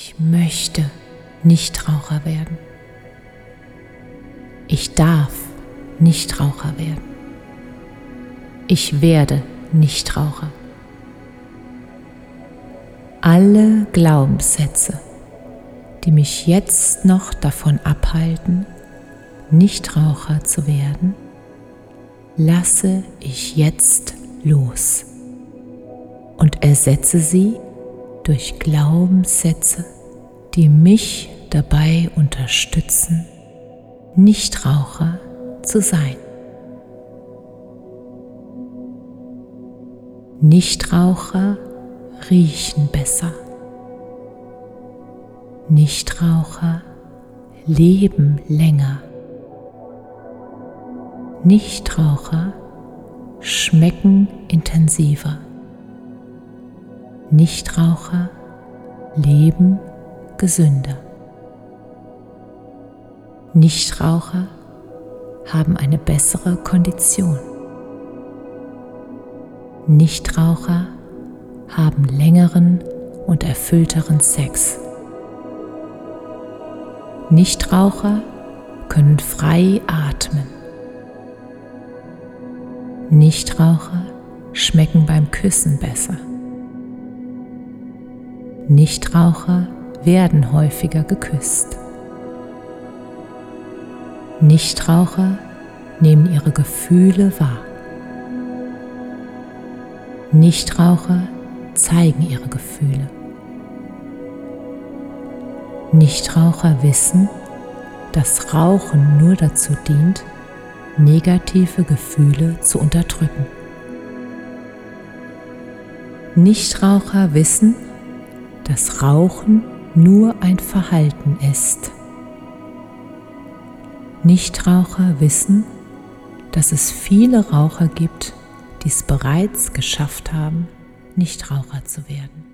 Ich möchte Nichtraucher werden. Ich darf Nichtraucher werden. Ich werde Nichtraucher. Alle Glaubenssätze, die mich jetzt noch davon abhalten, Nichtraucher zu werden, lasse ich jetzt los und ersetze sie durch Glaubenssätze, die mich dabei unterstützen, Nichtraucher zu sein. Nichtraucher riechen besser. Nichtraucher leben länger. Nichtraucher schmecken intensiver. Nichtraucher leben gesünder. Nichtraucher haben eine bessere Kondition. Nichtraucher haben längeren und erfüllteren Sex. Nichtraucher können frei atmen. Nichtraucher schmecken beim Küssen besser. Nichtraucher werden häufiger geküsst. Nichtraucher nehmen ihre Gefühle wahr. Nichtraucher zeigen ihre Gefühle. Nichtraucher wissen, dass Rauchen nur dazu dient, negative Gefühle zu unterdrücken. Nichtraucher wissen, dass Rauchen nur ein Verhalten ist. Nichtraucher wissen, dass es viele Raucher gibt, die es bereits geschafft haben, Nichtraucher zu werden.